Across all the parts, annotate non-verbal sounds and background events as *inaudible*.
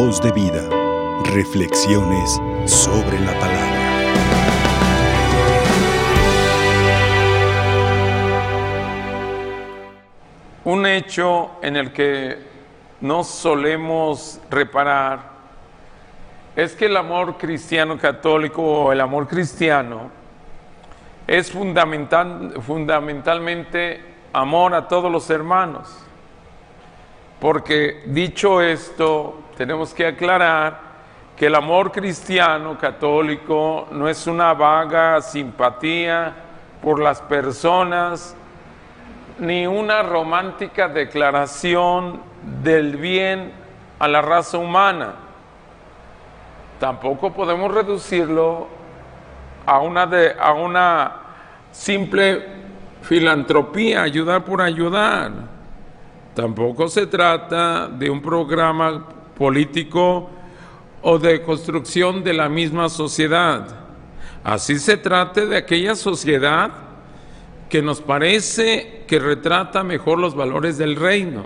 Voz de vida. Reflexiones sobre la palabra. Un hecho en el que no solemos reparar es que el amor cristiano católico o el amor cristiano es fundamental, fundamentalmente amor a todos los hermanos. Porque dicho esto, tenemos que aclarar que el amor cristiano católico no es una vaga simpatía por las personas, ni una romántica declaración del bien a la raza humana. Tampoco podemos reducirlo a una, de, a una simple filantropía, ayudar por ayudar. Tampoco se trata de un programa político o de construcción de la misma sociedad. Así se trata de aquella sociedad que nos parece que retrata mejor los valores del reino.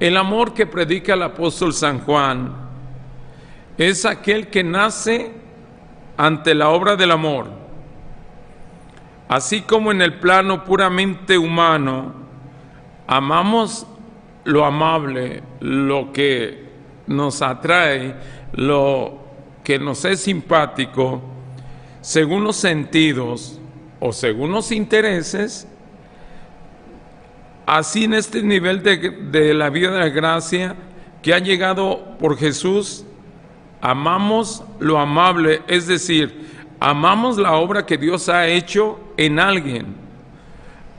El amor que predica el apóstol San Juan es aquel que nace ante la obra del amor. Así como en el plano puramente humano, amamos lo amable, lo que nos atrae, lo que nos es simpático, según los sentidos o según los intereses, así en este nivel de, de la vida de la gracia que ha llegado por Jesús, amamos lo amable, es decir, amamos la obra que Dios ha hecho en alguien,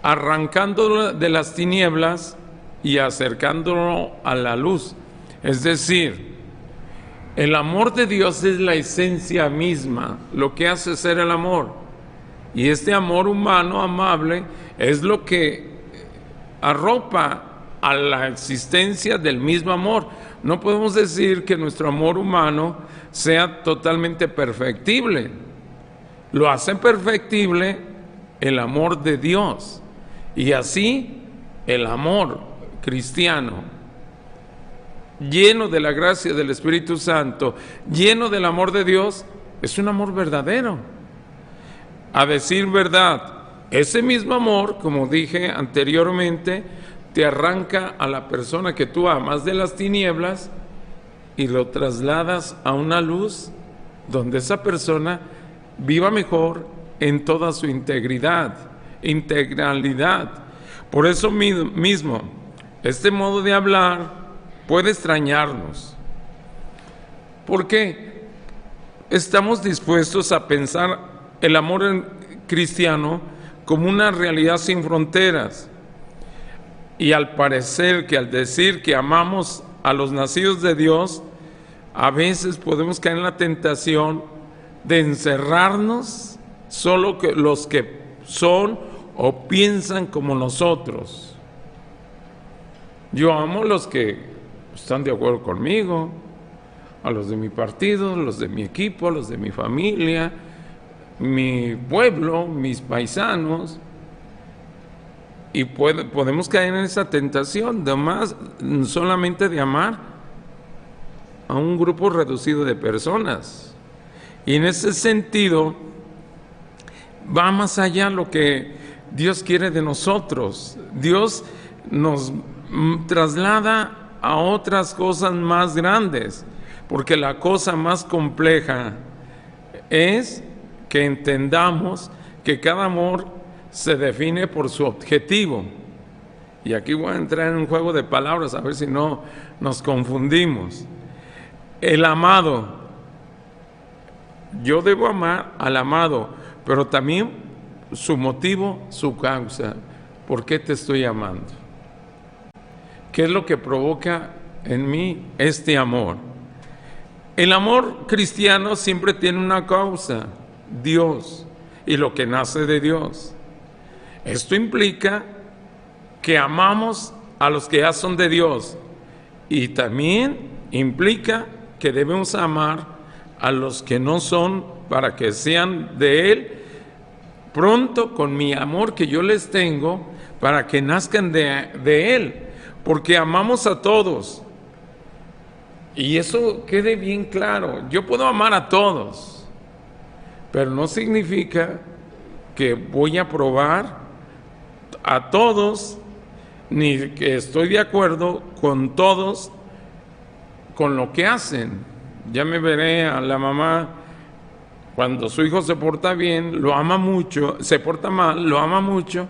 arrancándolo de las tinieblas y acercándolo a la luz. Es decir, el amor de Dios es la esencia misma, lo que hace ser el amor. Y este amor humano amable es lo que arropa a la existencia del mismo amor. No podemos decir que nuestro amor humano sea totalmente perfectible. Lo hace perfectible el amor de Dios. Y así el amor cristiano, lleno de la gracia del Espíritu Santo, lleno del amor de Dios, es un amor verdadero. A decir verdad, ese mismo amor, como dije anteriormente, te arranca a la persona que tú amas de las tinieblas y lo trasladas a una luz donde esa persona viva mejor en toda su integridad, integralidad. Por eso mismo, este modo de hablar puede extrañarnos. porque Estamos dispuestos a pensar el amor cristiano como una realidad sin fronteras. Y al parecer que al decir que amamos a los nacidos de Dios, a veces podemos caer en la tentación de encerrarnos solo que los que son o piensan como nosotros. Yo amo a los que están de acuerdo conmigo, a los de mi partido, los de mi equipo, los de mi familia, mi pueblo, mis paisanos. Y podemos caer en esa tentación de más, solamente de amar a un grupo reducido de personas. Y en ese sentido, va más allá lo que Dios quiere de nosotros. Dios nos traslada a otras cosas más grandes, porque la cosa más compleja es que entendamos que cada amor se define por su objetivo. Y aquí voy a entrar en un juego de palabras a ver si no nos confundimos. El amado, yo debo amar al amado, pero también su motivo, su causa. ¿Por qué te estoy amando? ¿Qué es lo que provoca en mí este amor? El amor cristiano siempre tiene una causa, Dios, y lo que nace de Dios. Esto implica que amamos a los que ya son de Dios y también implica que debemos amar a los que no son para que sean de Él pronto con mi amor que yo les tengo para que nazcan de, de Él porque amamos a todos. Y eso quede bien claro. Yo puedo amar a todos, pero no significa que voy a probar a todos, ni que estoy de acuerdo con todos con lo que hacen. Ya me veré a la mamá cuando su hijo se porta bien, lo ama mucho, se porta mal, lo ama mucho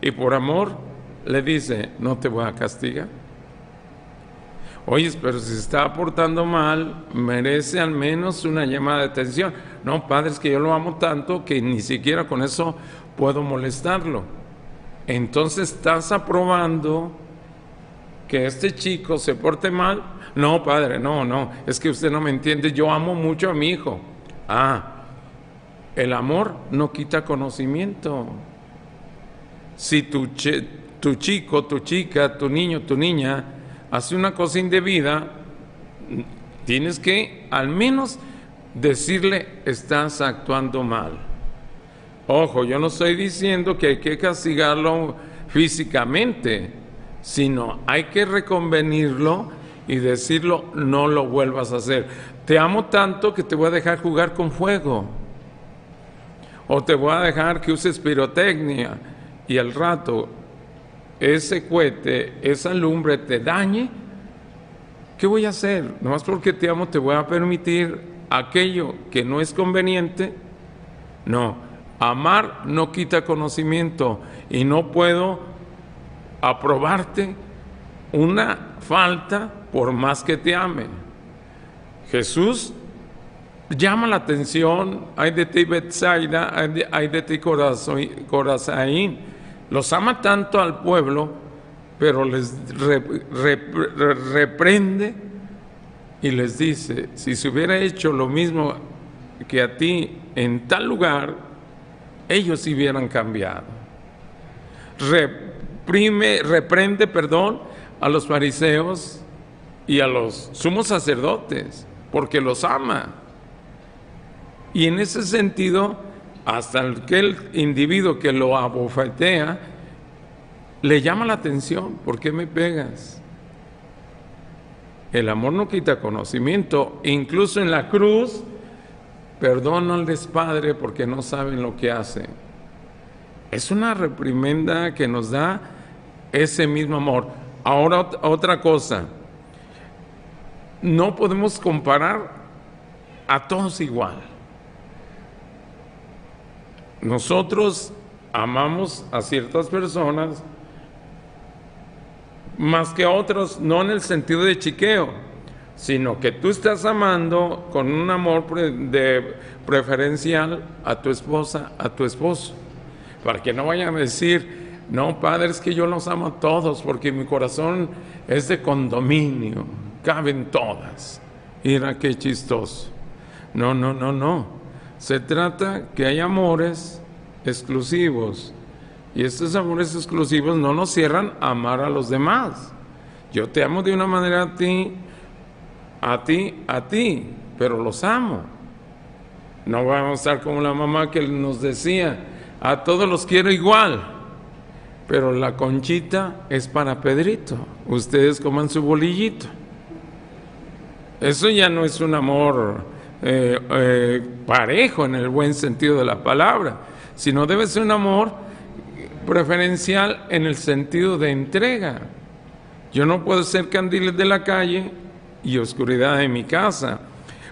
y por amor le dice, no te voy a castigar. Oye, pero si está portando mal, merece al menos una llamada de atención. No, padre, es que yo lo amo tanto que ni siquiera con eso puedo molestarlo. Entonces estás aprobando que este chico se porte mal. No, padre, no, no, es que usted no me entiende, yo amo mucho a mi hijo. Ah, el amor no quita conocimiento. Si tu, tu chico, tu chica, tu niño, tu niña hace una cosa indebida, tienes que al menos decirle estás actuando mal. Ojo, yo no estoy diciendo que hay que castigarlo físicamente, sino hay que reconvenirlo y decirlo no lo vuelvas a hacer. Te amo tanto que te voy a dejar jugar con fuego o te voy a dejar que uses pirotecnia y al rato ese cohete, esa lumbre te dañe, ¿qué voy a hacer? Nomás porque te amo te voy a permitir aquello que no es conveniente. No, amar no quita conocimiento y no puedo aprobarte una falta por más que te ame. Jesús llama la atención, hay de ti Betsaida, hay de, ti Corazaín. Los ama tanto al pueblo, pero les reprende y les dice, si se hubiera hecho lo mismo que a ti en tal lugar, ellos hubieran cambiado. Reprime, reprende, perdón, a los fariseos y a los sumos sacerdotes, porque los ama. Y en ese sentido, hasta aquel individuo que lo abofetea, le llama la atención, ¿por qué me pegas? El amor no quita conocimiento, incluso en la cruz, perdónales Padre porque no saben lo que hacen. Es una reprimenda que nos da ese mismo amor. Ahora otra cosa, no podemos comparar a todos igual. Nosotros amamos a ciertas personas más que a otros, no en el sentido de chiqueo, sino que tú estás amando con un amor de preferencial a tu esposa, a tu esposo, para que no vayan a decir, no, padre, es que yo los amo a todos porque mi corazón es de condominio, caben todas. Mira qué chistoso. No, no, no, no. Se trata que hay amores exclusivos y estos amores exclusivos no nos cierran a amar a los demás. Yo te amo de una manera a ti, a ti, a ti, pero los amo. No vamos a estar como la mamá que nos decía, a todos los quiero igual, pero la conchita es para Pedrito. Ustedes coman su bolillito. Eso ya no es un amor eh, eh, parejo en el buen sentido de la palabra, sino debe ser un amor preferencial en el sentido de entrega. Yo no puedo ser candiles de la calle y oscuridad de mi casa.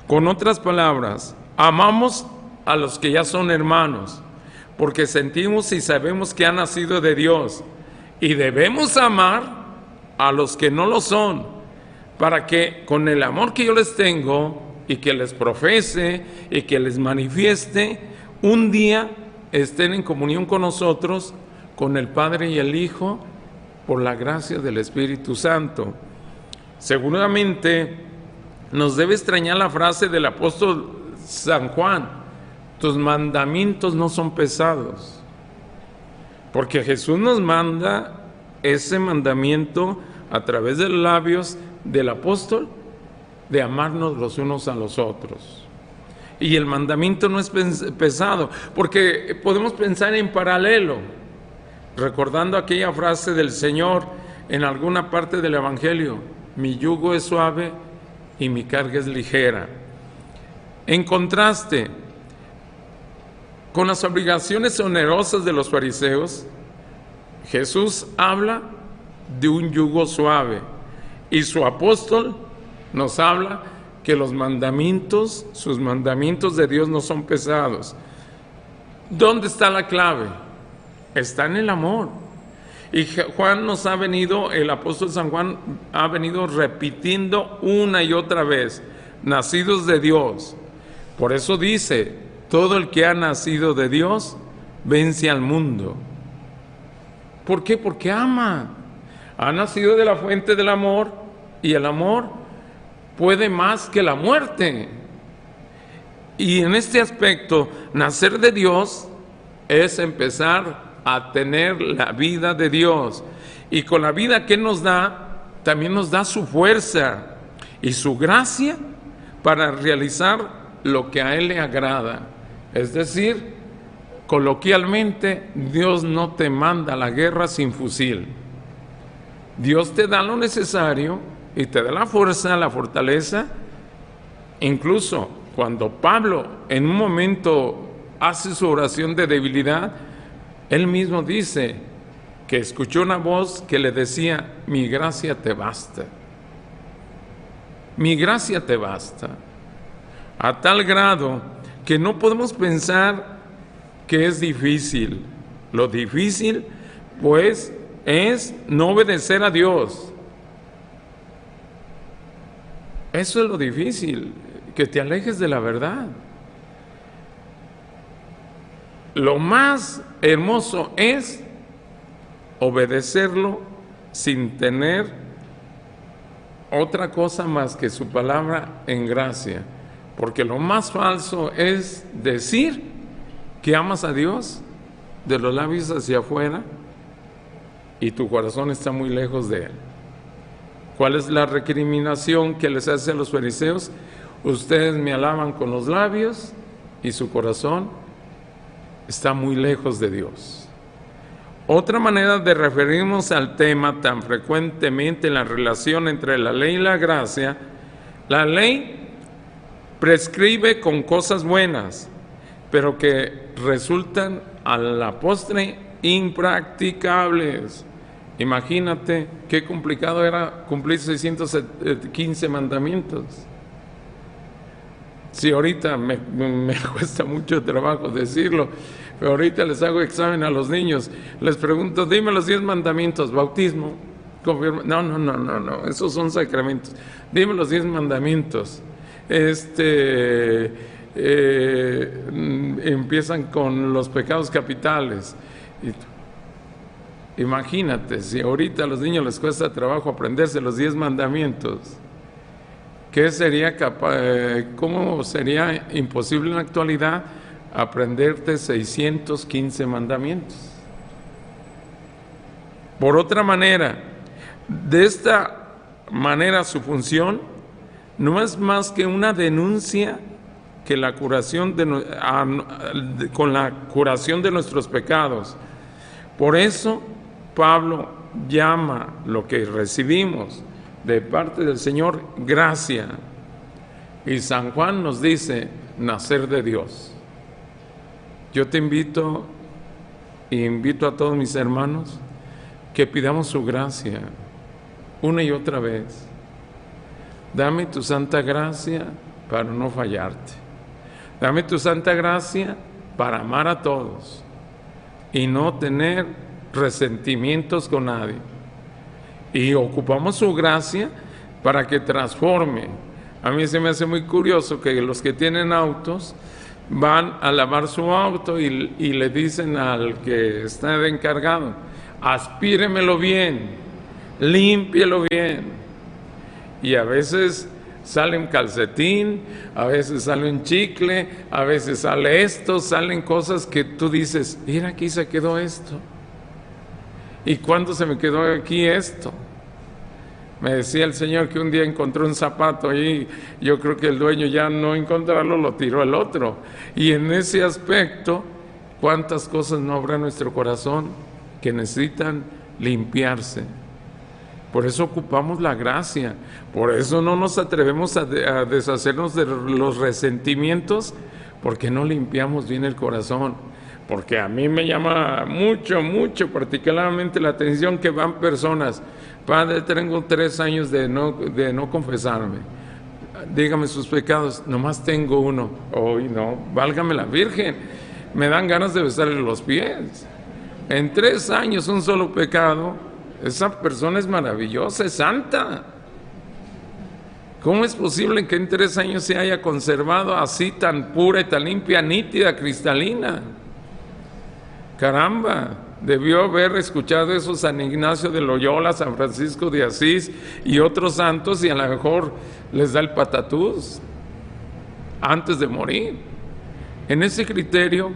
Con otras palabras, amamos a los que ya son hermanos, porque sentimos y sabemos que han nacido de Dios, y debemos amar a los que no lo son, para que con el amor que yo les tengo, y que les profese y que les manifieste, un día estén en comunión con nosotros, con el Padre y el Hijo, por la gracia del Espíritu Santo. Seguramente nos debe extrañar la frase del apóstol San Juan, tus mandamientos no son pesados, porque Jesús nos manda ese mandamiento a través de los labios del apóstol de amarnos los unos a los otros. Y el mandamiento no es pesado, porque podemos pensar en paralelo, recordando aquella frase del Señor en alguna parte del Evangelio, mi yugo es suave y mi carga es ligera. En contraste con las obligaciones onerosas de los fariseos, Jesús habla de un yugo suave y su apóstol nos habla que los mandamientos, sus mandamientos de Dios no son pesados. ¿Dónde está la clave? Está en el amor. Y Juan nos ha venido, el apóstol San Juan ha venido repitiendo una y otra vez, nacidos de Dios. Por eso dice, todo el que ha nacido de Dios vence al mundo. ¿Por qué? Porque ama. Ha nacido de la fuente del amor y el amor puede más que la muerte. Y en este aspecto, nacer de Dios es empezar a tener la vida de Dios. Y con la vida que nos da, también nos da su fuerza y su gracia para realizar lo que a Él le agrada. Es decir, coloquialmente, Dios no te manda la guerra sin fusil. Dios te da lo necesario y te da la fuerza, la fortaleza. Incluso cuando Pablo en un momento hace su oración de debilidad, él mismo dice que escuchó una voz que le decía, mi gracia te basta. Mi gracia te basta. A tal grado que no podemos pensar que es difícil. Lo difícil, pues, es no obedecer a Dios. Eso es lo difícil, que te alejes de la verdad. Lo más hermoso es obedecerlo sin tener otra cosa más que su palabra en gracia. Porque lo más falso es decir que amas a Dios de los labios hacia afuera y tu corazón está muy lejos de Él. ¿Cuál es la recriminación que les hace a los fariseos? Ustedes me alaban con los labios y su corazón está muy lejos de Dios. Otra manera de referirnos al tema tan frecuentemente en la relación entre la ley y la gracia, la ley prescribe con cosas buenas, pero que resultan a la postre impracticables. Imagínate qué complicado era cumplir 615 mandamientos. Si ahorita me, *laughs* cuesta mucho trabajo decirlo, pero ahorita les hago examen a los niños, les pregunto, dime los diez mandamientos, bautismo, confirma. No, no, no, no, no, esos son sacramentos. Dime los diez mandamientos. Este, eh, empiezan con los pecados capitales. Imagínate, si ahorita a los niños les cuesta trabajo aprenderse los diez mandamientos ¿Qué sería capaz, eh, ¿Cómo sería imposible en la actualidad aprenderte 615 mandamientos? Por otra manera, de esta manera su función no es más que una denuncia que la curación de, con la curación de nuestros pecados. Por eso Pablo llama lo que recibimos de parte del Señor gracia. Y San Juan nos dice, nacer de Dios. Yo te invito e invito a todos mis hermanos que pidamos su gracia una y otra vez. Dame tu santa gracia para no fallarte. Dame tu santa gracia para amar a todos y no tener resentimientos con nadie y ocupamos su gracia para que transforme. A mí se me hace muy curioso que los que tienen autos van a lavar su auto y, le dicen al que está encargado, aspíremelo bien, límpielo bien. Y a veces sale un calcetín, a veces sale un chicle, a veces sale esto, salen cosas que tú dices, mira aquí se quedó esto. ¿Y cuándo se me quedó aquí esto? Me decía el Señor que un día encontró un zapato ahí, yo creo que el dueño ya no encontrarlo, lo tiró el otro. Y en ese aspecto, ¿cuántas cosas no habrá en nuestro corazón que necesitan limpiarse? Por eso ocupamos la gracia. Por eso no nos atrevemos a, deshacernos de los resentimientos, porque no limpiamos bien el corazón. Porque a mí me llama mucho, mucho, particularmente la atención que van personas. Padre, tengo tres años de no, de no confesarme. Dígame sus pecados, nomás tengo uno. Hoy no, válgame la Virgen. Me dan ganas de besarle los pies. En tres años un solo pecado, esa persona es maravillosa, es santa. ¿Cómo es posible que en tres años se haya conservado así tan pura y tan limpia, nítida, cristalina? Caramba, debió haber escuchado eso San Ignacio de Loyola, San Francisco de Asís y otros santos y a lo mejor les da el patatús antes de morir. En ese criterio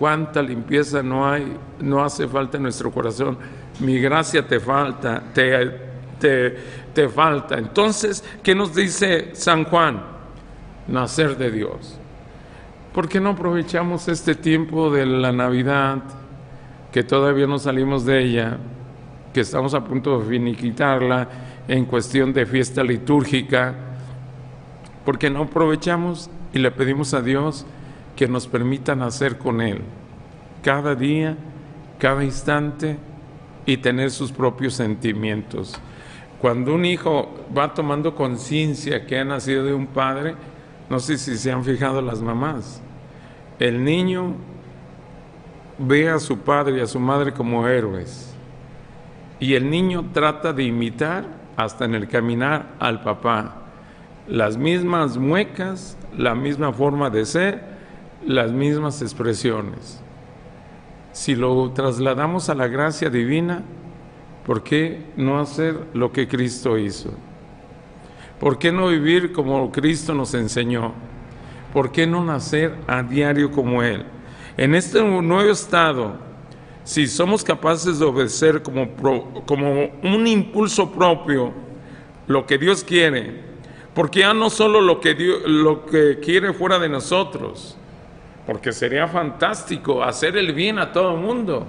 cuánta limpieza no hay, no hace falta en nuestro corazón. Mi gracia te falta, te, te, te falta. Entonces, ¿qué nos dice San Juan? Nacer de Dios. ¿Por qué no aprovechamos este tiempo de la Navidad, que todavía no salimos de ella, que estamos a punto de finiquitarla en cuestión de fiesta litúrgica? ¿Por qué no aprovechamos y le pedimos a Dios? que nos permitan hacer con Él cada día, cada instante y tener sus propios sentimientos. Cuando un hijo va tomando conciencia que ha nacido de un padre, no sé si se han fijado las mamás, el niño ve a su padre y a su madre como héroes y el niño trata de imitar hasta en el caminar al papá las mismas muecas, la misma forma de ser las mismas expresiones. Si lo trasladamos a la gracia divina, ¿por qué no hacer lo que Cristo hizo? ¿Por qué no vivir como Cristo nos enseñó? ¿Por qué no nacer a diario como Él? En este nuevo estado, si somos capaces de obedecer como, como un impulso propio lo que Dios quiere, porque ya no solo lo que, lo que quiere fuera de nosotros, porque sería fantástico hacer el bien a todo el mundo,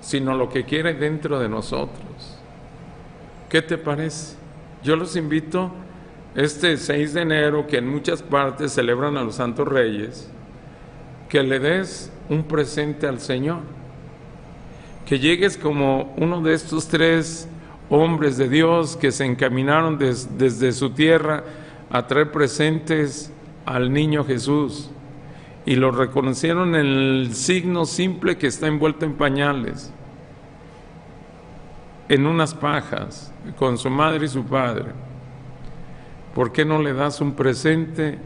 sino lo que quiere dentro de nosotros. ¿Qué te parece? Yo los invito este 6 de enero, que en muchas partes celebran a los santos reyes, que le des un presente al Señor, que llegues como uno de estos tres hombres de Dios que se encaminaron desde su tierra a traer presentes al niño Jesús. Y lo reconocieron en el signo simple que está envuelto en pañales, en unas pajas, con su madre y su padre. ¿Por qué no le das un presente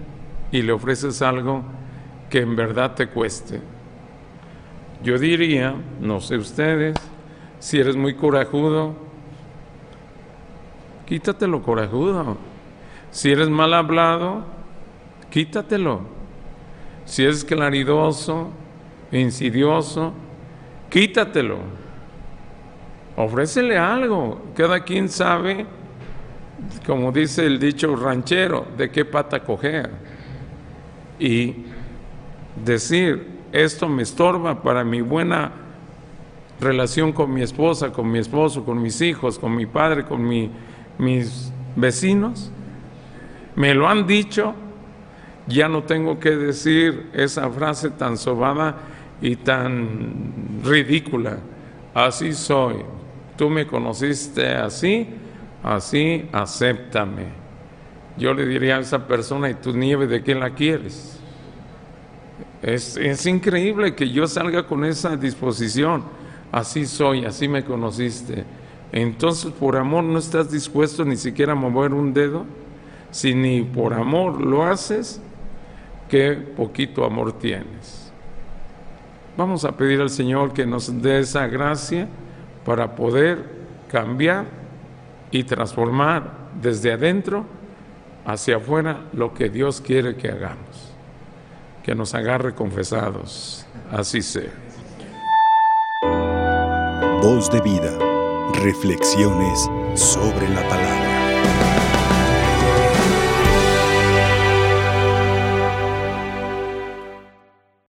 y le ofreces algo que en verdad te cueste? Yo diría, no sé ustedes, si eres muy corajudo, quítatelo corajudo. Si eres mal hablado, quítatelo si es claridoso, insidioso, quítatelo. Ofrécele algo. Cada quien sabe, como dice el dicho ranchero, de qué pata coger. Y decir, esto me estorba para mi buena relación con mi esposa, con mi esposo, con mis hijos, con mi padre, con mis vecinos. Me lo han dicho ya no tengo que decir esa frase tan sobada y tan ridícula. Así soy. Tú me conociste así, así acéptame. Yo le diría a esa persona, ¿y tu nieve de quién la quieres? Es, es increíble que yo salga con esa disposición. Así soy, así me conociste. Entonces, por amor, no estás dispuesto ni siquiera a mover un dedo. Si ni por amor lo haces, qué poquito amor tienes. Vamos a pedir al Señor que nos dé esa gracia para poder cambiar y transformar desde adentro hacia afuera lo que Dios quiere que hagamos. Que nos agarre confesados. Así sea. Voz de vida. Reflexiones sobre la palabra.